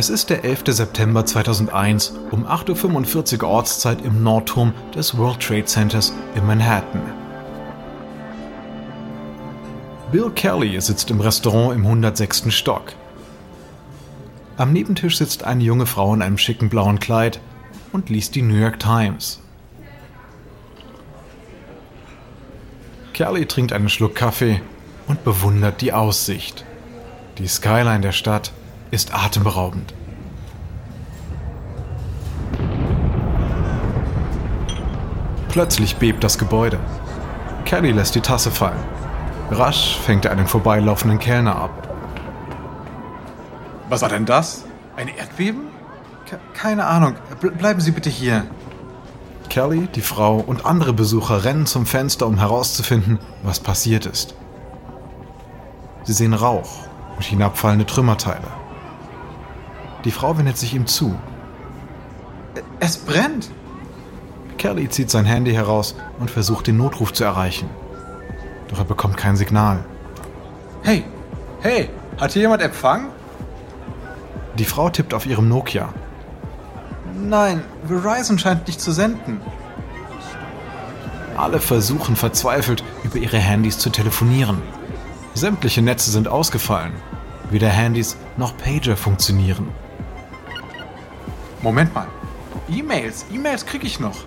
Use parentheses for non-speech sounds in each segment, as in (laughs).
Es ist der 11. September 2001 um 8.45 Uhr Ortszeit im Nordturm des World Trade Centers in Manhattan. Bill Kelly sitzt im Restaurant im 106. Stock. Am Nebentisch sitzt eine junge Frau in einem schicken blauen Kleid und liest die New York Times. Kelly trinkt einen Schluck Kaffee und bewundert die Aussicht. Die Skyline der Stadt ist atemberaubend. Plötzlich bebt das Gebäude. Kelly lässt die Tasse fallen. Rasch fängt er einen vorbeilaufenden Kellner ab. Was war denn das? Ein Erdbeben? Ke keine Ahnung. Ble bleiben Sie bitte hier. Kelly, die Frau und andere Besucher rennen zum Fenster, um herauszufinden, was passiert ist. Sie sehen Rauch und hinabfallende Trümmerteile. Die Frau wendet sich ihm zu. Es brennt! Kelly zieht sein Handy heraus und versucht den Notruf zu erreichen. Doch er bekommt kein Signal. Hey, hey, hat hier jemand Empfang? Die Frau tippt auf ihrem Nokia. Nein, Verizon scheint nicht zu senden. Alle versuchen verzweifelt, über ihre Handys zu telefonieren. Sämtliche Netze sind ausgefallen. Weder Handys noch Pager funktionieren. Moment mal. E-Mails, E-Mails kriege ich noch.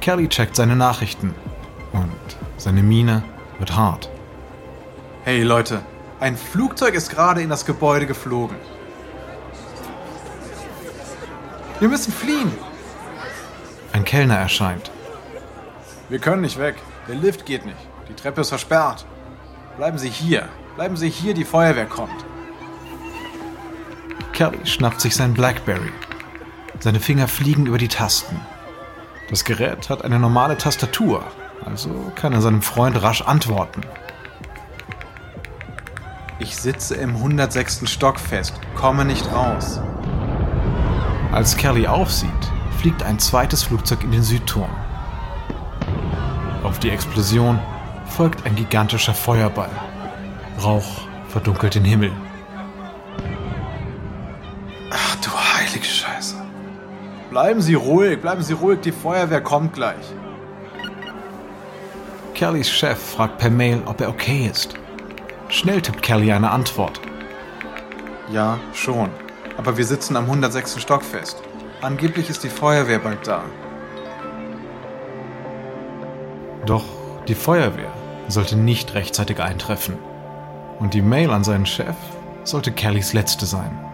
Kelly checkt seine Nachrichten und seine Miene wird hart. Hey Leute, ein Flugzeug ist gerade in das Gebäude geflogen. Wir müssen fliehen. Ein Kellner erscheint. Wir können nicht weg. Der Lift geht nicht. Die Treppe ist versperrt. Bleiben Sie hier. Bleiben Sie hier, die Feuerwehr kommt. Kelly schnappt sich sein Blackberry. Seine Finger fliegen über die Tasten. Das Gerät hat eine normale Tastatur, also kann er seinem Freund rasch antworten. Ich sitze im 106. Stock fest, komme nicht raus. Als Kelly aufsieht, fliegt ein zweites Flugzeug in den Südturm. Auf die Explosion folgt ein gigantischer Feuerball. Rauch verdunkelt den Himmel. Bleiben Sie ruhig, bleiben Sie ruhig, die Feuerwehr kommt gleich. Kellys Chef fragt per Mail, ob er okay ist. Schnell tippt Kelly eine Antwort. Ja, schon. Aber wir sitzen am 106. Stock fest. Angeblich ist die Feuerwehr bald da. Doch die Feuerwehr sollte nicht rechtzeitig eintreffen. Und die Mail an seinen Chef sollte Kellys letzte sein.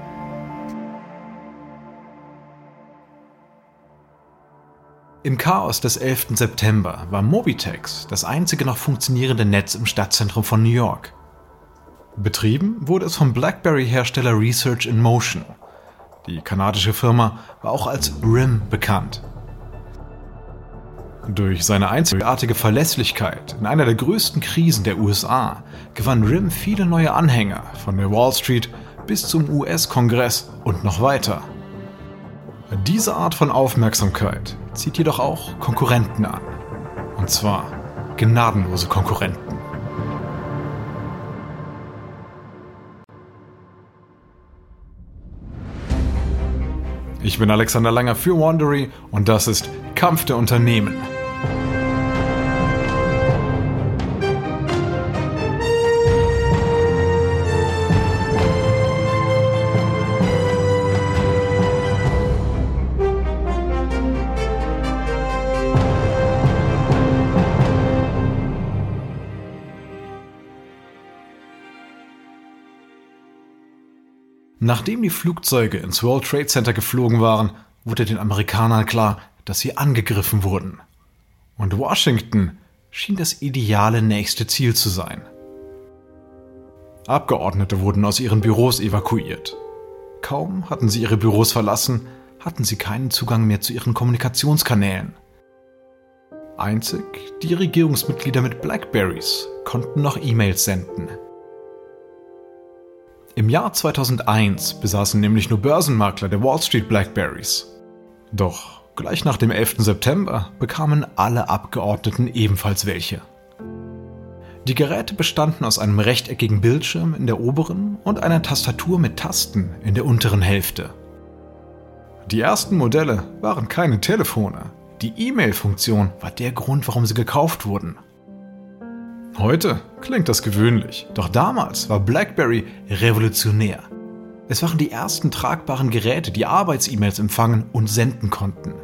Im Chaos des 11. September war Mobitex das einzige noch funktionierende Netz im Stadtzentrum von New York. Betrieben wurde es vom BlackBerry-Hersteller Research in Motion. Die kanadische Firma war auch als RIM bekannt. Durch seine einzigartige Verlässlichkeit in einer der größten Krisen der USA gewann RIM viele neue Anhänger von der Wall Street bis zum US-Kongress und noch weiter. Diese Art von Aufmerksamkeit zieht jedoch auch Konkurrenten an. Und zwar gnadenlose Konkurrenten. Ich bin Alexander Langer für Wandery und das ist Kampf der Unternehmen. Nachdem die Flugzeuge ins World Trade Center geflogen waren, wurde den Amerikanern klar, dass sie angegriffen wurden. Und Washington schien das ideale nächste Ziel zu sein. Abgeordnete wurden aus ihren Büros evakuiert. Kaum hatten sie ihre Büros verlassen, hatten sie keinen Zugang mehr zu ihren Kommunikationskanälen. Einzig die Regierungsmitglieder mit Blackberries konnten noch E-Mails senden. Im Jahr 2001 besaßen nämlich nur Börsenmakler der Wall Street Blackberries. Doch gleich nach dem 11. September bekamen alle Abgeordneten ebenfalls welche. Die Geräte bestanden aus einem rechteckigen Bildschirm in der oberen und einer Tastatur mit Tasten in der unteren Hälfte. Die ersten Modelle waren keine Telefone. Die E-Mail-Funktion war der Grund, warum sie gekauft wurden. Heute klingt das gewöhnlich, doch damals war BlackBerry revolutionär. Es waren die ersten tragbaren Geräte, die Arbeits-E-Mails empfangen und senden konnten.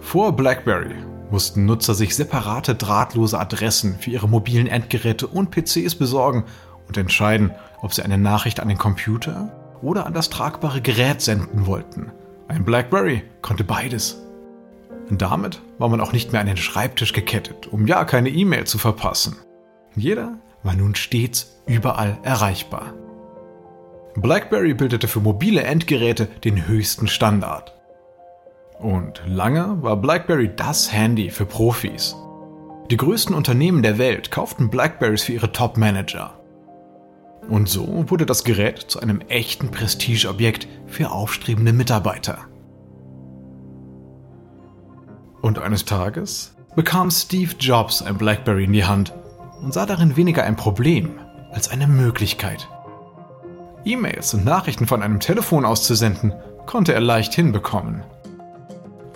Vor BlackBerry mussten Nutzer sich separate drahtlose Adressen für ihre mobilen Endgeräte und PCs besorgen und entscheiden, ob sie eine Nachricht an den Computer oder an das tragbare Gerät senden wollten. Ein BlackBerry konnte beides. Damit war man auch nicht mehr an den Schreibtisch gekettet, um ja keine E-Mail zu verpassen. Jeder war nun stets überall erreichbar. BlackBerry bildete für mobile Endgeräte den höchsten Standard. Und lange war BlackBerry das Handy für Profis. Die größten Unternehmen der Welt kauften Blackberries für ihre Top-Manager. Und so wurde das Gerät zu einem echten Prestigeobjekt für aufstrebende Mitarbeiter. Und eines Tages bekam Steve Jobs ein BlackBerry in die Hand und sah darin weniger ein Problem als eine Möglichkeit. E-Mails und Nachrichten von einem Telefon auszusenden, konnte er leicht hinbekommen.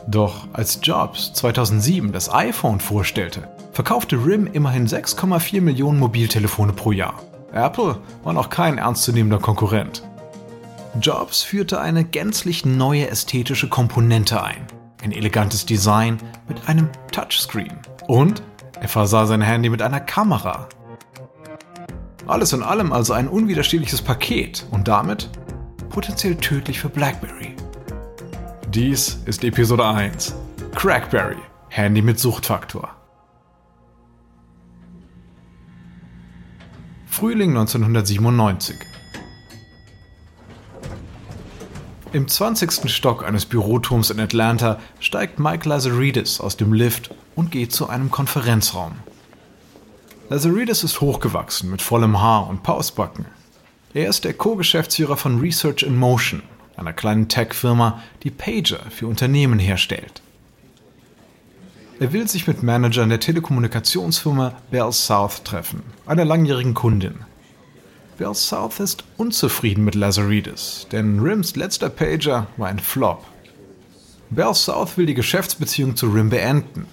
Doch als Jobs 2007 das iPhone vorstellte, verkaufte RIM immerhin 6,4 Millionen Mobiltelefone pro Jahr. Apple war noch kein ernstzunehmender Konkurrent. Jobs führte eine gänzlich neue ästhetische Komponente ein. Ein elegantes Design mit einem Touchscreen. Und er versah sein Handy mit einer Kamera. Alles in allem also ein unwiderstehliches Paket und damit potenziell tödlich für BlackBerry. Dies ist Episode 1. Crackberry, Handy mit Suchtfaktor. Frühling 1997. Im 20. Stock eines Büroturms in Atlanta steigt Mike Lazaridis aus dem Lift und geht zu einem Konferenzraum. Lazaridis ist hochgewachsen mit vollem Haar und Pausbacken. Er ist der Co-Geschäftsführer von Research in Motion, einer kleinen Tech-Firma, die Pager für Unternehmen herstellt. Er will sich mit Managern der Telekommunikationsfirma Bell South treffen, einer langjährigen Kundin. Bell South ist unzufrieden mit Lazaridis, denn Rims letzter Pager war ein Flop. Bell South will die Geschäftsbeziehung zu Rim beenden.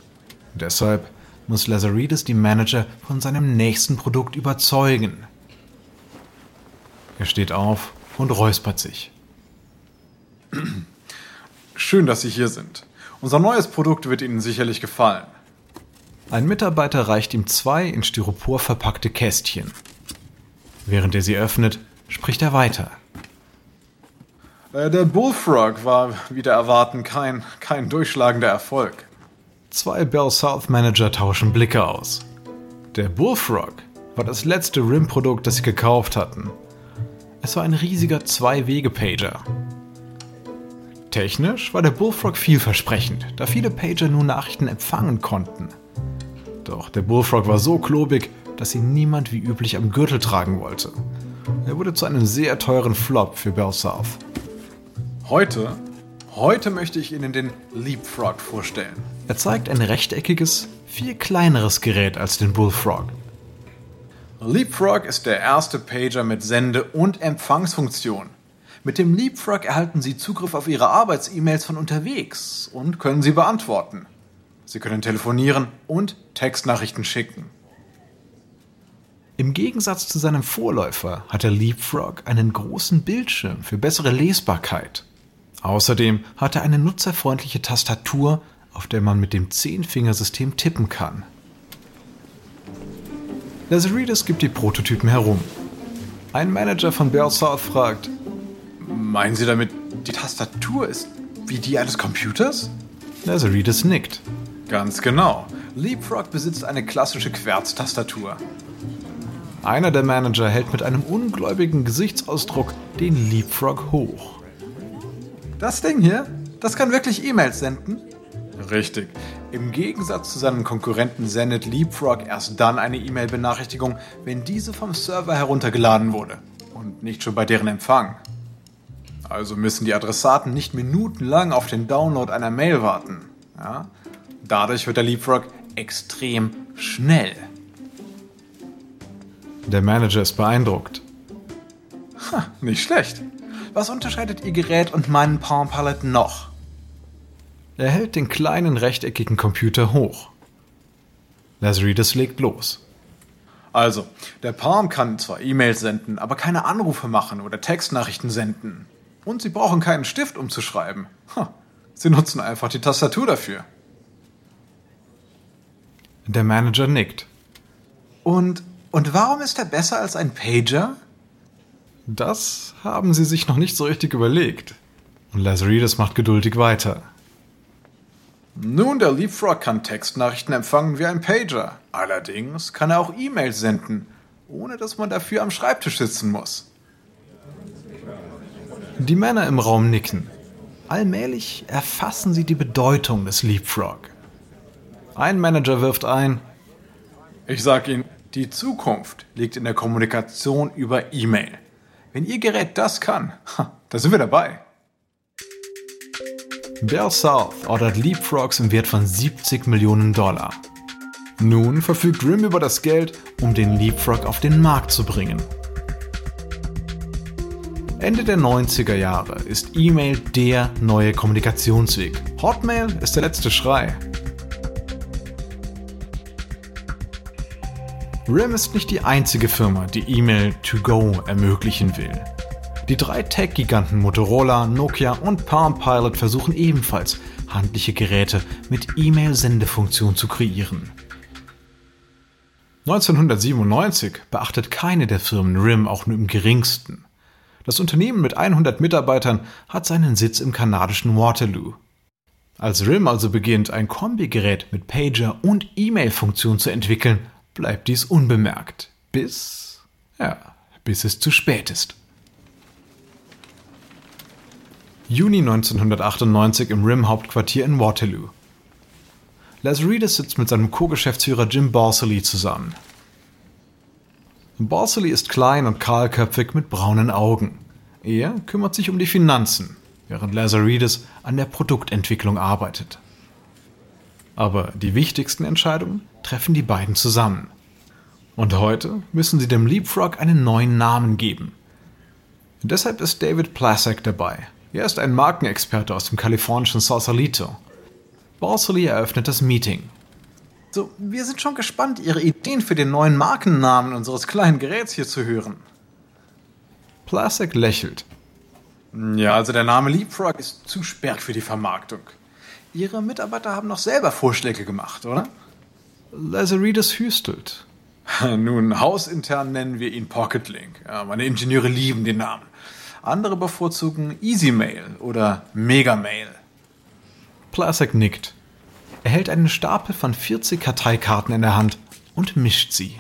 Deshalb muss Lazaridis die Manager von seinem nächsten Produkt überzeugen. Er steht auf und räuspert sich. Schön, dass Sie hier sind. Unser neues Produkt wird Ihnen sicherlich gefallen. Ein Mitarbeiter reicht ihm zwei in Styropor verpackte Kästchen. Während er sie öffnet, spricht er weiter. Äh, der Bullfrog war wieder erwarten kein, kein durchschlagender Erfolg. Zwei Bell South Manager tauschen Blicke aus. Der Bullfrog war das letzte RIM-Produkt, das sie gekauft hatten. Es war ein riesiger Zwei-Wege-Pager. Technisch war der Bullfrog vielversprechend, da viele Pager nur Nachrichten empfangen konnten. Doch der Bullfrog war so klobig, dass ihn niemand wie üblich am Gürtel tragen wollte. Er wurde zu einem sehr teuren Flop für Bell South. Heute, heute möchte ich Ihnen den Leapfrog vorstellen. Er zeigt ein rechteckiges, viel kleineres Gerät als den Bullfrog. Leapfrog ist der erste Pager mit Sende- und Empfangsfunktion. Mit dem Leapfrog erhalten Sie Zugriff auf Ihre Arbeits-E-Mails von unterwegs und können sie beantworten. Sie können telefonieren und Textnachrichten schicken. Im Gegensatz zu seinem Vorläufer hat der Leapfrog einen großen Bildschirm für bessere Lesbarkeit. Außerdem hat er eine nutzerfreundliche Tastatur, auf der man mit dem Zehnfingersystem tippen kann. Lazaridis gibt die Prototypen herum. Ein Manager von Bell South fragt, Meinen Sie damit, die Tastatur ist wie die eines Computers? Lazaridis nickt. Ganz genau. Leapfrog besitzt eine klassische Querztastatur. Einer der Manager hält mit einem ungläubigen Gesichtsausdruck den Leapfrog hoch. Das Ding hier, das kann wirklich E-Mails senden? Richtig. Im Gegensatz zu seinem Konkurrenten sendet Leapfrog erst dann eine E-Mail-Benachrichtigung, wenn diese vom Server heruntergeladen wurde und nicht schon bei deren Empfang. Also müssen die Adressaten nicht minutenlang auf den Download einer Mail warten. Ja? Dadurch wird der Leapfrog extrem schnell. Der Manager ist beeindruckt. Ha, nicht schlecht. Was unterscheidet Ihr Gerät und meinen Palm Pilot noch? Er hält den kleinen rechteckigen Computer hoch. Lazaridis legt los. Also, der Palm kann zwar E-Mails senden, aber keine Anrufe machen oder Textnachrichten senden. Und Sie brauchen keinen Stift, um zu schreiben. Sie nutzen einfach die Tastatur dafür. Der Manager nickt. Und, und warum ist er besser als ein Pager? Das haben Sie sich noch nicht so richtig überlegt. Und Lazaridis macht geduldig weiter. Nun, der Leapfrog kann Textnachrichten empfangen wie ein Pager. Allerdings kann er auch E-Mails senden, ohne dass man dafür am Schreibtisch sitzen muss. Die Männer im Raum nicken. Allmählich erfassen sie die Bedeutung des Leapfrog. Ein Manager wirft ein. Ich sag Ihnen, die Zukunft liegt in der Kommunikation über E-Mail. Wenn Ihr Gerät das kann, da sind wir dabei. Bell South ordert Leapfrogs im Wert von 70 Millionen Dollar. Nun verfügt RIM über das Geld, um den Leapfrog auf den Markt zu bringen. Ende der 90er Jahre ist E-Mail der neue Kommunikationsweg. Hotmail ist der letzte Schrei. RIM ist nicht die einzige Firma, die E-Mail to go ermöglichen will. Die drei Tech-Giganten Motorola, Nokia und Palm Pilot versuchen ebenfalls, handliche Geräte mit E-Mail-Sendefunktion zu kreieren. 1997 beachtet keine der Firmen RIM auch nur im geringsten. Das Unternehmen mit 100 Mitarbeitern hat seinen Sitz im kanadischen Waterloo. Als RIM also beginnt, ein Kombigerät mit Pager und E-Mail-Funktion zu entwickeln, bleibt dies unbemerkt. Bis, ja, bis es zu spät ist. Juni 1998 im RIM-Hauptquartier in Waterloo. Lazaridis sitzt mit seinem Co-Geschäftsführer Jim Borsely zusammen. Borsely ist klein und kahlköpfig mit braunen Augen. Er kümmert sich um die Finanzen, während Lazaridis an der Produktentwicklung arbeitet. Aber die wichtigsten Entscheidungen treffen die beiden zusammen. Und heute müssen sie dem Leapfrog einen neuen Namen geben. Deshalb ist David Plasek dabei, er ist ein Markenexperte aus dem kalifornischen Sausalito. Borsely eröffnet das Meeting. So, wir sind schon gespannt, Ihre Ideen für den neuen Markennamen unseres kleinen Geräts hier zu hören. Plasek lächelt. Ja, also der Name Leapfrog ist zu sperrig für die Vermarktung. Ihre Mitarbeiter haben noch selber Vorschläge gemacht, oder? Lazaridis hüstelt. (laughs) Nun, hausintern nennen wir ihn Pocketlink. Ja, meine Ingenieure lieben den Namen. Andere bevorzugen Easy Mail oder Mega Mail. Plasek nickt. Er hält einen Stapel von 40 Karteikarten in der Hand und mischt sie.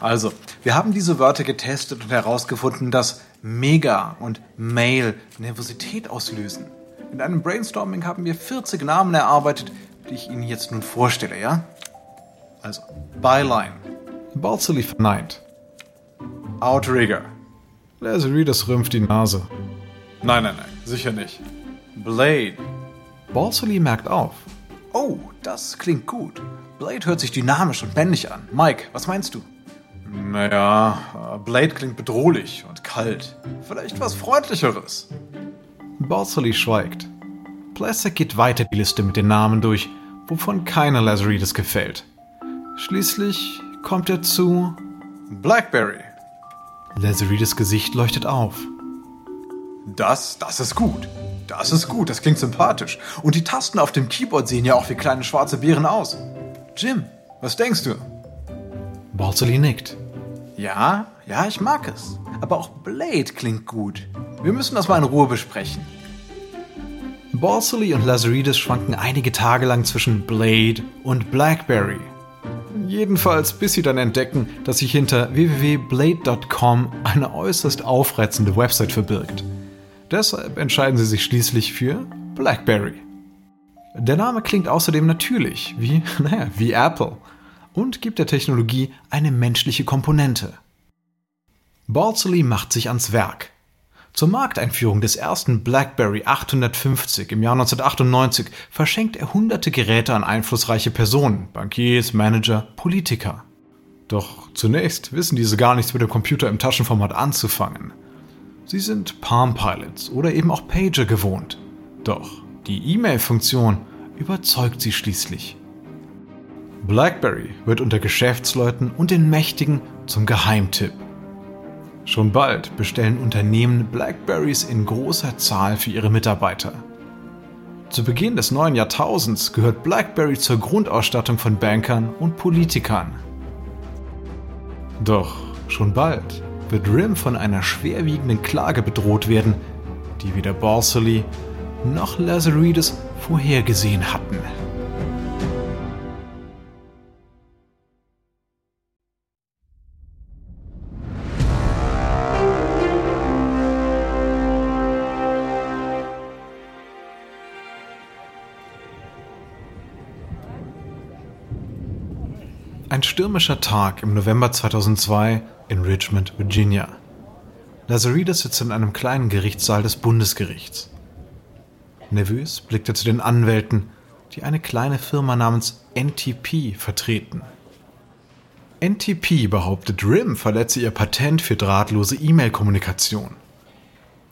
Also, wir haben diese Wörter getestet und herausgefunden, dass Mega und Mail Nervosität auslösen. In einem Brainstorming haben wir 40 Namen erarbeitet, ich Ihnen jetzt nun vorstelle, ja? Also, Byline. Balsely verneint. Outrigger. Lazaridis rümpft die Nase. Nein, nein, nein, sicher nicht. Blade. Balsely merkt auf. Oh, das klingt gut. Blade hört sich dynamisch und männlich an. Mike, was meinst du? Naja, Blade klingt bedrohlich und kalt. Vielleicht was Freundlicheres. Balsely schweigt. Plastic geht weiter die Liste mit den Namen durch, wovon keiner Lazaridis gefällt. Schließlich kommt er zu Blackberry. Lazaridis Gesicht leuchtet auf. Das, das ist gut. Das ist gut, das klingt sympathisch. Und die Tasten auf dem Keyboard sehen ja auch wie kleine schwarze Beeren aus. Jim, was denkst du? Balsely nickt. Ja, ja, ich mag es. Aber auch Blade klingt gut. Wir müssen das mal in Ruhe besprechen. Balsely und Lazaridis schwanken einige Tage lang zwischen Blade und Blackberry. Jedenfalls bis sie dann entdecken, dass sich hinter www.blade.com eine äußerst aufreizende Website verbirgt. Deshalb entscheiden sie sich schließlich für BlackBerry. Der Name klingt außerdem natürlich, wie, (laughs) naja, wie Apple, und gibt der Technologie eine menschliche Komponente. Balsley macht sich ans Werk. Zur Markteinführung des ersten BlackBerry 850 im Jahr 1998 verschenkt er hunderte Geräte an einflussreiche Personen, Bankiers, Manager, Politiker. Doch zunächst wissen diese gar nichts mit dem Computer im Taschenformat anzufangen. Sie sind Palm Pilots oder eben auch Pager gewohnt. Doch die E-Mail-Funktion überzeugt sie schließlich. BlackBerry wird unter Geschäftsleuten und den Mächtigen zum Geheimtipp. Schon bald bestellen Unternehmen Blackberries in großer Zahl für ihre Mitarbeiter. Zu Beginn des neuen Jahrtausends gehört BlackBerry zur Grundausstattung von Bankern und Politikern. Doch schon bald wird RIM von einer schwerwiegenden Klage bedroht werden, die weder Borsely noch Lazaridis vorhergesehen hatten. Ein stürmischer Tag im November 2002 in Richmond, Virginia. Lazaridis sitzt in einem kleinen Gerichtssaal des Bundesgerichts. Nervös blickt er zu den Anwälten, die eine kleine Firma namens NTP vertreten. NTP behauptet, RIM verletze ihr Patent für drahtlose E-Mail-Kommunikation.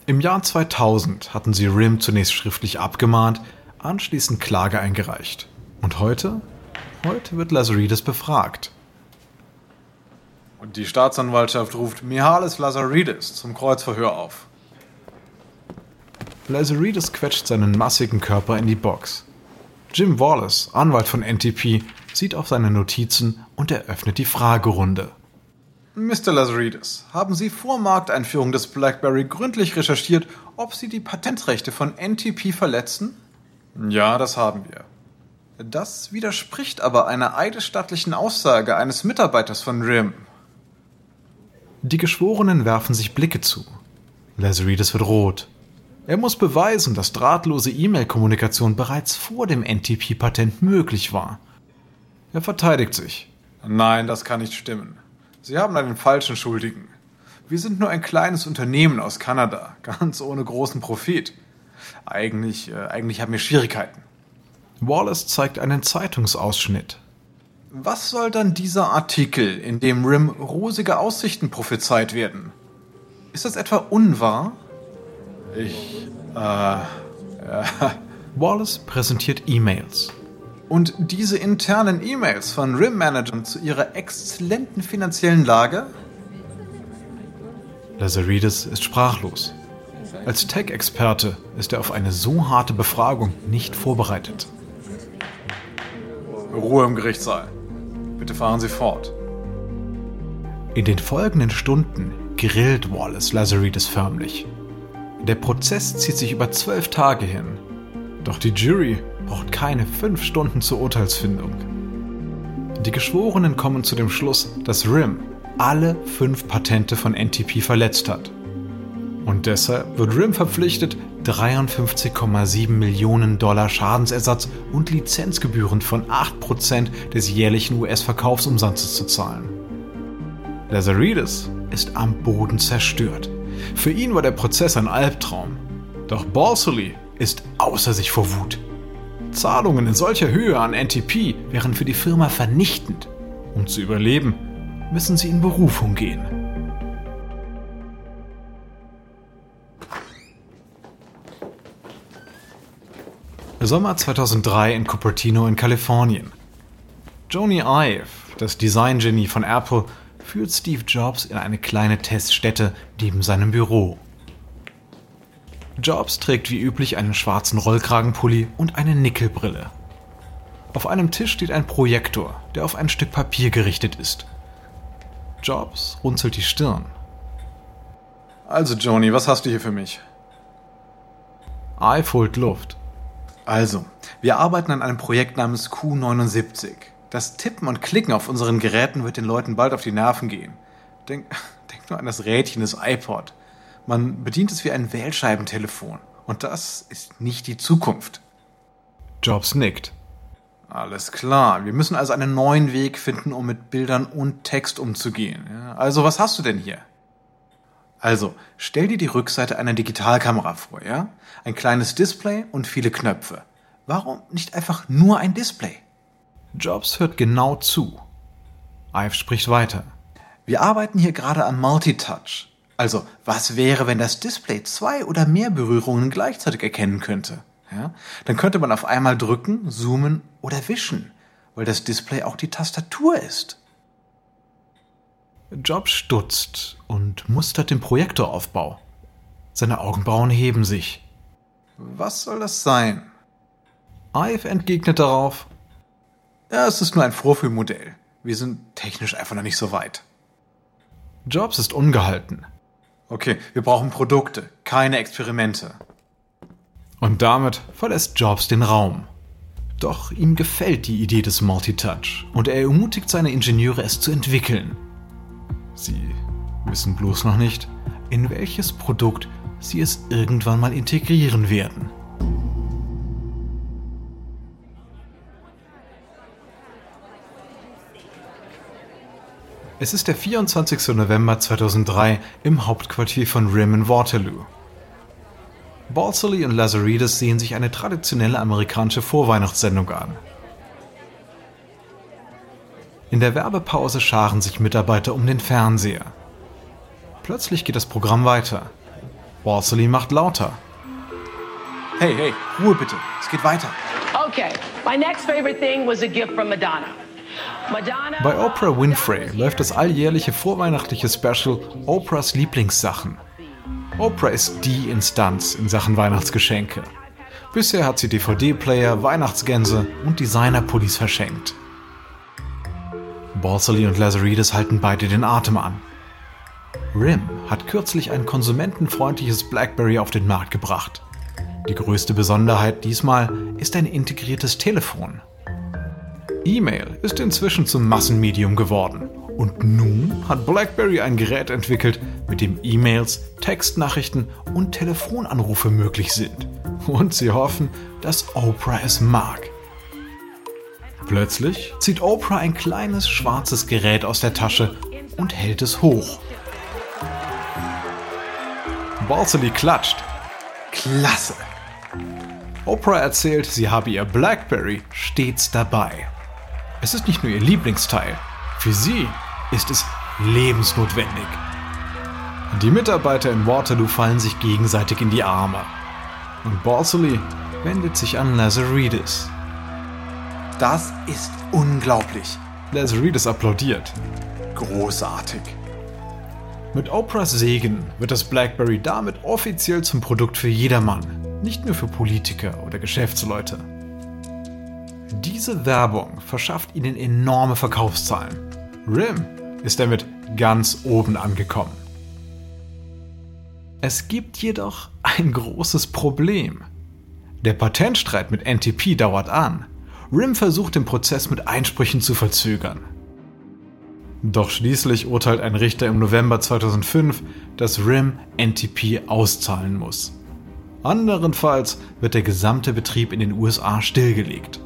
Im Jahr 2000 hatten sie RIM zunächst schriftlich abgemahnt, anschließend Klage eingereicht. Und heute Heute wird Lazaridis befragt. Und die Staatsanwaltschaft ruft Mihalis Lazaridis zum Kreuzverhör auf. Lazaridis quetscht seinen massigen Körper in die Box. Jim Wallace, Anwalt von NTP, sieht auf seine Notizen und eröffnet die Fragerunde. Mr. Lazaridis, haben Sie vor Markteinführung des BlackBerry gründlich recherchiert, ob Sie die Patentrechte von NTP verletzen? Ja, das haben wir. Das widerspricht aber einer eidesstattlichen Aussage eines Mitarbeiters von RIM. Die Geschworenen werfen sich Blicke zu. Lazaridis wird rot. Er muss beweisen, dass drahtlose E-Mail-Kommunikation bereits vor dem NTP-Patent möglich war. Er verteidigt sich. Nein, das kann nicht stimmen. Sie haben einen falschen Schuldigen. Wir sind nur ein kleines Unternehmen aus Kanada, (laughs) ganz ohne großen Profit. Eigentlich, äh, eigentlich haben wir Schwierigkeiten. Wallace zeigt einen Zeitungsausschnitt. Was soll dann dieser Artikel, in dem Rim rosige Aussichten prophezeit werden? Ist das etwa unwahr? Ich, äh, ja. (laughs) Wallace präsentiert E-Mails. Und diese internen E-Mails von RIM-Managern zu ihrer exzellenten finanziellen Lage? Lazaridis ist sprachlos. Als Tech-Experte ist er auf eine so harte Befragung nicht vorbereitet. Ruhe im Gerichtssaal. Bitte fahren Sie fort. In den folgenden Stunden grillt Wallace Lazaridis förmlich. Der Prozess zieht sich über zwölf Tage hin. Doch die Jury braucht keine fünf Stunden zur Urteilsfindung. Die Geschworenen kommen zu dem Schluss, dass RIM alle fünf Patente von NTP verletzt hat. Und deshalb wird RIM verpflichtet, 53,7 Millionen Dollar Schadensersatz und Lizenzgebühren von 8% des jährlichen US-Verkaufsumsatzes zu zahlen. Lazaridis ist am Boden zerstört. Für ihn war der Prozess ein Albtraum. Doch Borsely ist außer sich vor Wut. Zahlungen in solcher Höhe an NTP wären für die Firma vernichtend. Um zu überleben, müssen sie in Berufung gehen. Sommer 2003 in Cupertino in Kalifornien. Joni Ive, das Designgenie von Apple, führt Steve Jobs in eine kleine Teststätte neben seinem Büro. Jobs trägt wie üblich einen schwarzen Rollkragenpulli und eine Nickelbrille. Auf einem Tisch steht ein Projektor, der auf ein Stück Papier gerichtet ist. Jobs runzelt die Stirn. Also, Joni, was hast du hier für mich? Ive holt Luft. Also, wir arbeiten an einem Projekt namens Q79. Das Tippen und Klicken auf unseren Geräten wird den Leuten bald auf die Nerven gehen. Denk, (laughs) denk nur an das Rädchen des iPod. Man bedient es wie ein Wählscheibentelefon. Und das ist nicht die Zukunft. Jobs nickt. Alles klar. Wir müssen also einen neuen Weg finden, um mit Bildern und Text umzugehen. Also, was hast du denn hier? Also, stell dir die Rückseite einer Digitalkamera vor, ja? Ein kleines Display und viele Knöpfe. Warum nicht einfach nur ein Display? Jobs hört genau zu. Ive spricht weiter. Wir arbeiten hier gerade an Multitouch, Also, was wäre, wenn das Display zwei oder mehr Berührungen gleichzeitig erkennen könnte? Ja? Dann könnte man auf einmal drücken, zoomen oder wischen, weil das Display auch die Tastatur ist. Jobs stutzt und mustert den Projektoraufbau. Seine Augenbrauen heben sich. Was soll das sein? Ive entgegnet darauf. Ja, es ist nur ein Vorführmodell. Wir sind technisch einfach noch nicht so weit. Jobs ist ungehalten. Okay, wir brauchen Produkte, keine Experimente. Und damit verlässt Jobs den Raum. Doch ihm gefällt die Idee des Multitouch und er ermutigt seine Ingenieure, es zu entwickeln. Sie wissen bloß noch nicht, in welches Produkt sie es irgendwann mal integrieren werden. Es ist der 24. November 2003 im Hauptquartier von RIM in Waterloo. Balsley und Lazaridis sehen sich eine traditionelle amerikanische Vorweihnachtssendung an. In der Werbepause scharen sich Mitarbeiter um den Fernseher. Plötzlich geht das Programm weiter. Balsley macht lauter. Hey, hey, Ruhe bitte. Es geht weiter. Okay, my next favorite thing was a gift from Madonna. Bei Oprah Winfrey läuft das alljährliche vorweihnachtliche Special Oprahs Lieblingssachen. Oprah ist die Instanz in Sachen Weihnachtsgeschenke. Bisher hat sie DVD-Player, Weihnachtsgänse und Designer-Pullis verschenkt. Borsely und Lazaridis halten beide den Atem an. RIM hat kürzlich ein konsumentenfreundliches BlackBerry auf den Markt gebracht. Die größte Besonderheit diesmal ist ein integriertes Telefon. E-Mail ist inzwischen zum Massenmedium geworden. Und nun hat BlackBerry ein Gerät entwickelt, mit dem E-Mails, Textnachrichten und Telefonanrufe möglich sind. Und sie hoffen, dass Oprah es mag. Plötzlich zieht Oprah ein kleines schwarzes Gerät aus der Tasche und hält es hoch. Balsley klatscht. Klasse! Oprah erzählt, sie habe ihr BlackBerry stets dabei. Es ist nicht nur ihr Lieblingsteil, für sie ist es lebensnotwendig. Die Mitarbeiter in Waterloo fallen sich gegenseitig in die Arme. Und Borsely wendet sich an Lazaridis. Das ist unglaublich. Lazaridis applaudiert. Großartig. Mit Oprahs Segen wird das BlackBerry damit offiziell zum Produkt für jedermann, nicht nur für Politiker oder Geschäftsleute. Diese Werbung verschafft ihnen enorme Verkaufszahlen. RIM ist damit ganz oben angekommen. Es gibt jedoch ein großes Problem. Der Patentstreit mit NTP dauert an. RIM versucht den Prozess mit Einsprüchen zu verzögern. Doch schließlich urteilt ein Richter im November 2005, dass RIM NTP auszahlen muss. Anderenfalls wird der gesamte Betrieb in den USA stillgelegt.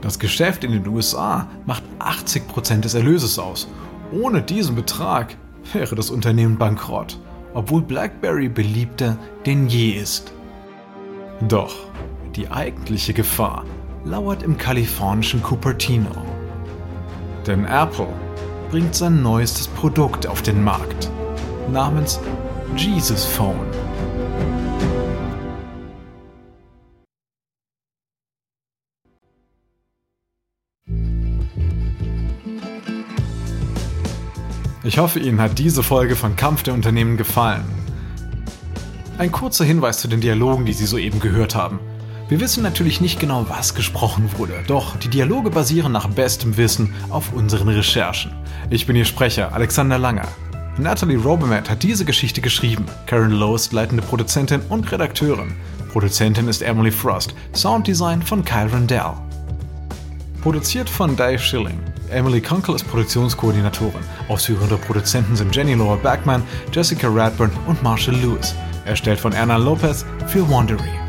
Das Geschäft in den USA macht 80% des Erlöses aus. Ohne diesen Betrag wäre das Unternehmen bankrott, obwohl BlackBerry beliebter denn je ist. Doch die eigentliche Gefahr lauert im kalifornischen Cupertino. Denn Apple bringt sein neuestes Produkt auf den Markt, namens Jesus Phone. Ich hoffe, Ihnen hat diese Folge von Kampf der Unternehmen gefallen. Ein kurzer Hinweis zu den Dialogen, die Sie soeben gehört haben. Wir wissen natürlich nicht genau, was gesprochen wurde, doch die Dialoge basieren nach bestem Wissen auf unseren Recherchen. Ich bin Ihr Sprecher, Alexander Langer. Natalie Robermatt hat diese Geschichte geschrieben. Karen Lowe ist leitende Produzentin und Redakteurin. Produzentin ist Emily Frost. Sounddesign von Kyle Rendell. Produziert von Dave Schilling. Emily Kunkel ist Produktionskoordinatorin. Ausführende Produzenten sind Jenny Laura Backman, Jessica Radburn und Marshall Lewis. Erstellt von Erna Lopez für Wandery.